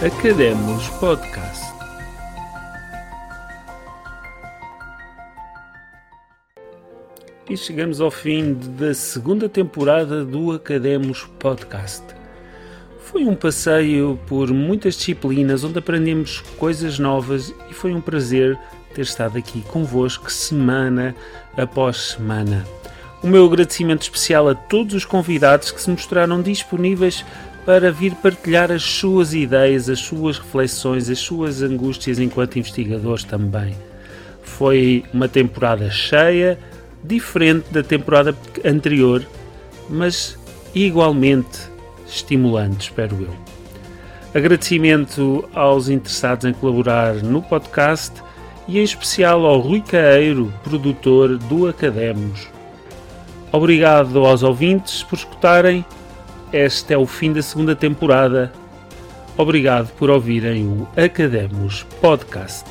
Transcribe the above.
Academos Podcast. E chegamos ao fim da segunda temporada do Academos Podcast. Foi um passeio por muitas disciplinas onde aprendemos coisas novas e foi um prazer ter estado aqui convosco semana após semana. O meu agradecimento especial a todos os convidados que se mostraram disponíveis para vir partilhar as suas ideias, as suas reflexões, as suas angústias enquanto investigadores também. Foi uma temporada cheia, diferente da temporada anterior, mas igualmente estimulante, espero eu. Agradecimento aos interessados em colaborar no podcast e em especial ao Rui Caeiro, produtor do Academos. Obrigado aos ouvintes por escutarem. Este é o fim da segunda temporada. Obrigado por ouvirem o Academos Podcast.